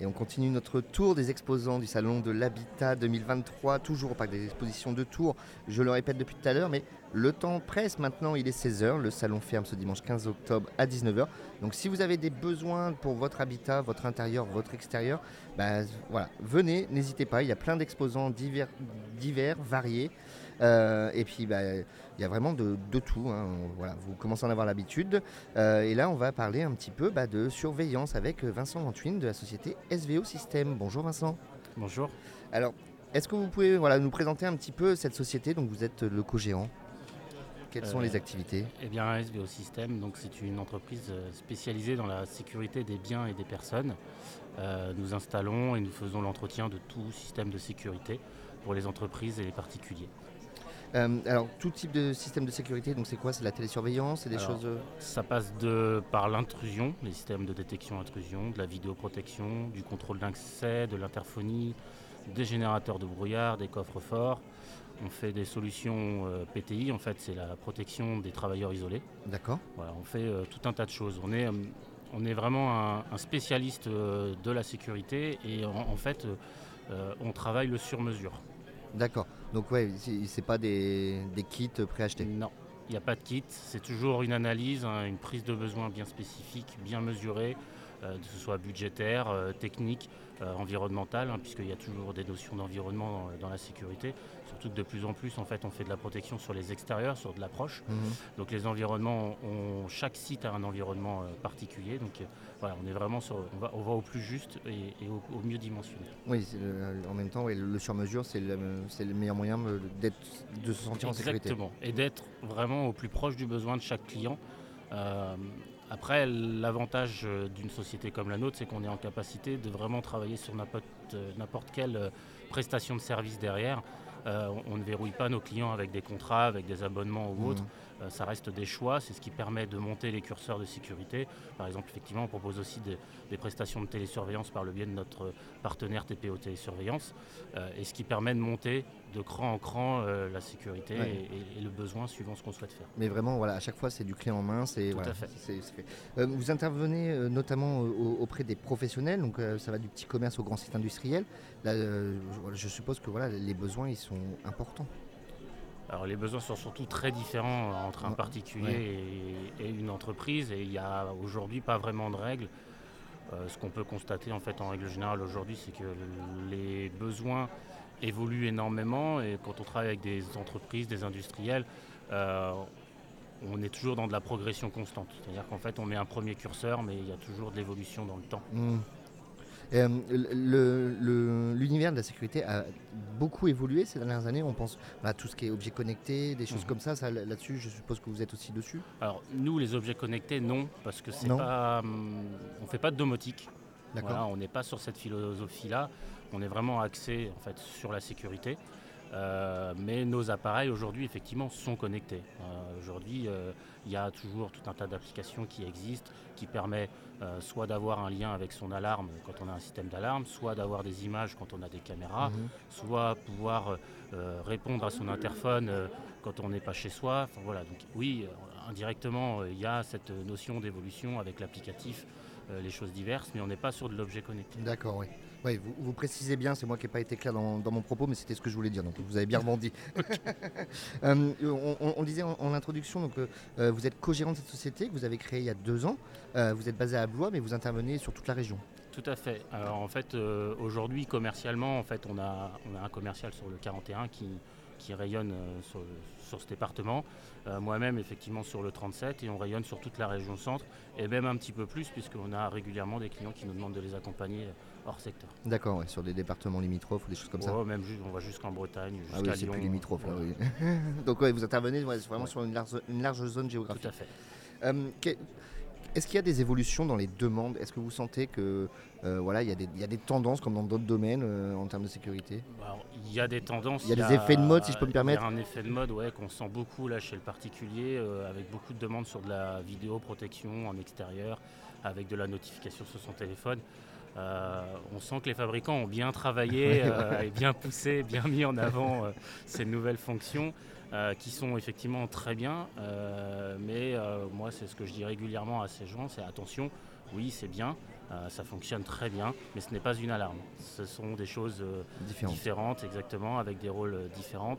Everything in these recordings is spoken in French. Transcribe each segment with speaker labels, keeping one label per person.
Speaker 1: Et on continue notre tour des exposants du Salon de l'Habitat 2023, toujours au Parc des Expositions de Tours. Je le répète depuis tout à l'heure, mais le temps presse maintenant, il est 16h. Le salon ferme ce dimanche 15 octobre à 19h. Donc si vous avez des besoins pour votre habitat, votre intérieur, votre extérieur, bah, venez, n'hésitez pas. Il y a plein d'exposants divers, variés. Euh, et puis, bah, il y a vraiment de, tout. Hein. Voilà, vous commencez à en avoir l'habitude. Euh, et là, on va parler un petit peu bah, de surveillance avec Vincent Ventuine de la société SVO System. Bonjour Vincent.
Speaker 2: Bonjour.
Speaker 1: Alors, est-ce que vous pouvez voilà, nous présenter un petit peu cette société Donc, vous êtes le co-gérant? Quelles sont les euh, activités?
Speaker 2: Eh bien, SVO System, donc c'est une entreprise spécialisée dans la sécurité des biens et des personnes. nous installons et nous faisons l'entretien de tout système de sécurité pour les entreprises et les particuliers.
Speaker 1: Euh, alors, tout type de système de sécurité, donc c'est quoi? C'est la télésurveillance C'est des choses. Euh?
Speaker 2: ça passe de, par l'intrusion, les systèmes de détection intrusion, de la vidéoprotection, du contrôle d'accès, de l'interphonie, des générateurs de brouillard, des coffres forts. On fait des solutions euh, PTI, en fait, c'est la protection des travailleurs isolés.
Speaker 1: D'accord.
Speaker 2: Voilà, on fait tout un tas de choses. On est, on est vraiment un, spécialiste de la sécurité et en fait, on travaille le sur-mesure.
Speaker 1: D'accord. Donc ouais, c'est pas des, kits préachetés.
Speaker 2: Non, il n'y a pas de kit. C'est toujours une analyse, hein, une prise de besoin bien spécifique, bien mesurée, que ce soit budgétaire, euh, technique, euh, environnementale, hein, puisqu'il y a toujours des notions d'environnement dans, la sécurité. Surtout que de plus en plus, en fait, on fait de la protection sur les extérieurs, sur de l'approche. Mhm. Donc les environnements, chaque site a un environnement particulier. Donc on est vraiment sur, on va, au plus juste et, au, mieux dimensionné.
Speaker 1: Oui, en même temps, le, sur-mesure, c'est le, meilleur moyen de se sentir
Speaker 2: en
Speaker 1: sécurité.
Speaker 2: Exactement, et d'être vraiment au plus proche du besoin de chaque client. Euh, après, l'avantage euh, d'une société comme la nôtre, c'est qu'on est en capacité de vraiment travailler sur n'importe euh, quelle prestation de service derrière. on, ne verrouille pas nos clients avec des contrats, avec des abonnements ou mmh. autres. Euh, ça reste des choix, c'est ce qui permet de monter les curseurs de sécurité. Par exemple, effectivement, on propose aussi des, prestations de télésurveillance par le biais de notre partenaire TPO Télésurveillance, euh, et ce qui permet de monter de cran en cran euh, la sécurité et, le besoin suivant ce qu'on souhaite faire.
Speaker 1: Mais vraiment, voilà, à chaque fois, c'est du clé en main. C'est,
Speaker 2: Tout à fait.
Speaker 1: vous intervenez notamment auprès des professionnels, donc ça va du petit commerce au grand site industriel. Là, je suppose que voilà, les besoins, ils sont importants.
Speaker 2: Alors les besoins sont surtout très différents entre un particulier et, une entreprise et il n'y a aujourd'hui pas vraiment de règles. Euh, ce qu'on peut constater en fait en règle générale aujourd'hui, c'est que les besoins évoluent énormément et quand on travaille avec des entreprises, des industriels, euh, on est toujours dans de la progression constante. C'est-à-dire qu'en fait on met un premier curseur mais il y a toujours de l'évolution dans le temps.
Speaker 1: Mmh. Euh, l'univers de la sécurité a beaucoup évolué ces dernières années. On pense à tout ce qui est objets connectés, des choses mhm. comme ça. ça Là-dessus, je suppose que vous êtes aussi dessus.
Speaker 2: Alors nous, les objets connectés, non, parce que c'est pas, hum, on fait pas de domotique. on n'est pas sur cette philosophie-là. On est vraiment axé en fait sur la sécurité. Euh, mais nos appareils aujourd'hui effectivement sont connectés. Euh, aujourd'hui, il y a toujours tout un tas d'applications qui existent, qui permettent euh, soit d'avoir un lien avec son alarme quand on a un système d'alarme, soit d'avoir des images quand on a des caméras, mhm. soit pouvoir euh, répondre à son interphone euh, quand on n'est pas chez soi. voilà, donc oui, indirectement, il y a cette notion d'évolution avec l'applicatif, les choses diverses, mais on n'est pas sur de l'objet connecté.
Speaker 1: D'accord, oui. Oui, vous, précisez bien, c'est moi qui n'ai pas été clair dans, mon propos, mais c'était ce que je voulais dire, donc vous avez bien rebondi. Euh, on, disait en, introduction, donc, euh, euh, vous êtes co-gérant de cette société que vous avez créée il y a deux ans. vous êtes basé à Blois, mais vous intervenez sur toute la région.
Speaker 2: Tout à fait. Alors en fait, aujourd'hui, commercialement, en fait, on a, on a un commercial sur le 41 qui, qui rayonne sur, sur ce département. Moi-même, effectivement, sur le 37 et on rayonne sur toute la région centre et même un petit peu plus, puisqu'on a régulièrement des clients qui nous demandent de les accompagner hors secteur.
Speaker 1: D'accord, sur des départements limitrophes ou des choses comme ça
Speaker 2: même on va jusqu'en Bretagne,
Speaker 1: jusqu'à ah oui, c'est plus limitrophe là, oui. Donc ouais, vous intervenez vraiment sur une large, une large, zone géographique.
Speaker 2: Tout à fait.
Speaker 1: Euh, est-ce qu'il y a des évolutions dans les demandes? Est-ce que vous sentez que euh, voilà, il y, y, a des tendances comme dans d'autres domaines euh, en termes de sécurité?
Speaker 2: Bah, Il y a des tendances.
Speaker 1: Il y a des effets de mode, si je peux me permettre.
Speaker 2: Il y a un effet de mode, ouais, qu'on sent beaucoup là chez le particulier, avec beaucoup de demandes sur de la vidéo protection en extérieur, avec de la notification sur son téléphone. Euh, on sent que les fabricants ont bien travaillé euh, et bien poussé, bien mis en avant euh, ces nouvelles fonctions. qui sont effectivement très bien. mais moi, c'est ce que je dis régulièrement à ces gens, c'est attention, oui, c'est bien, ça fonctionne très bien, mais ce n'est pas une alarme. Ce sont des choses différentes. exactement, avec des rôles différents,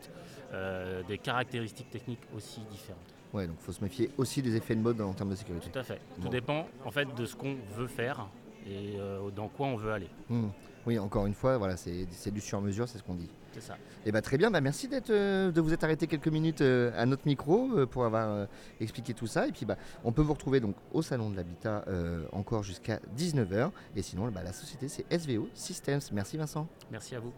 Speaker 2: des caractéristiques techniques aussi différentes.
Speaker 1: Ouais, donc il faut se méfier aussi des effets de mode en termes de sécurité.
Speaker 2: Tout à fait. Tout dépend en fait de ce qu'on veut faire et dans quoi on veut aller.
Speaker 1: Mmh. Oui, encore une fois, voilà, c'est du sur-mesure, c'est ce qu'on dit.
Speaker 2: C'est ça.
Speaker 1: Et eh ben, très bien, bah, merci euh, de vous être arrêté quelques minutes euh, à notre micro euh, pour avoir expliqué tout ça. Et puis bah, on peut vous retrouver donc au Salon de l'Habitat encore jusqu'à 19h. Et sinon, bah, la société c'est SVO Systems. Merci Vincent.
Speaker 2: Merci à vous.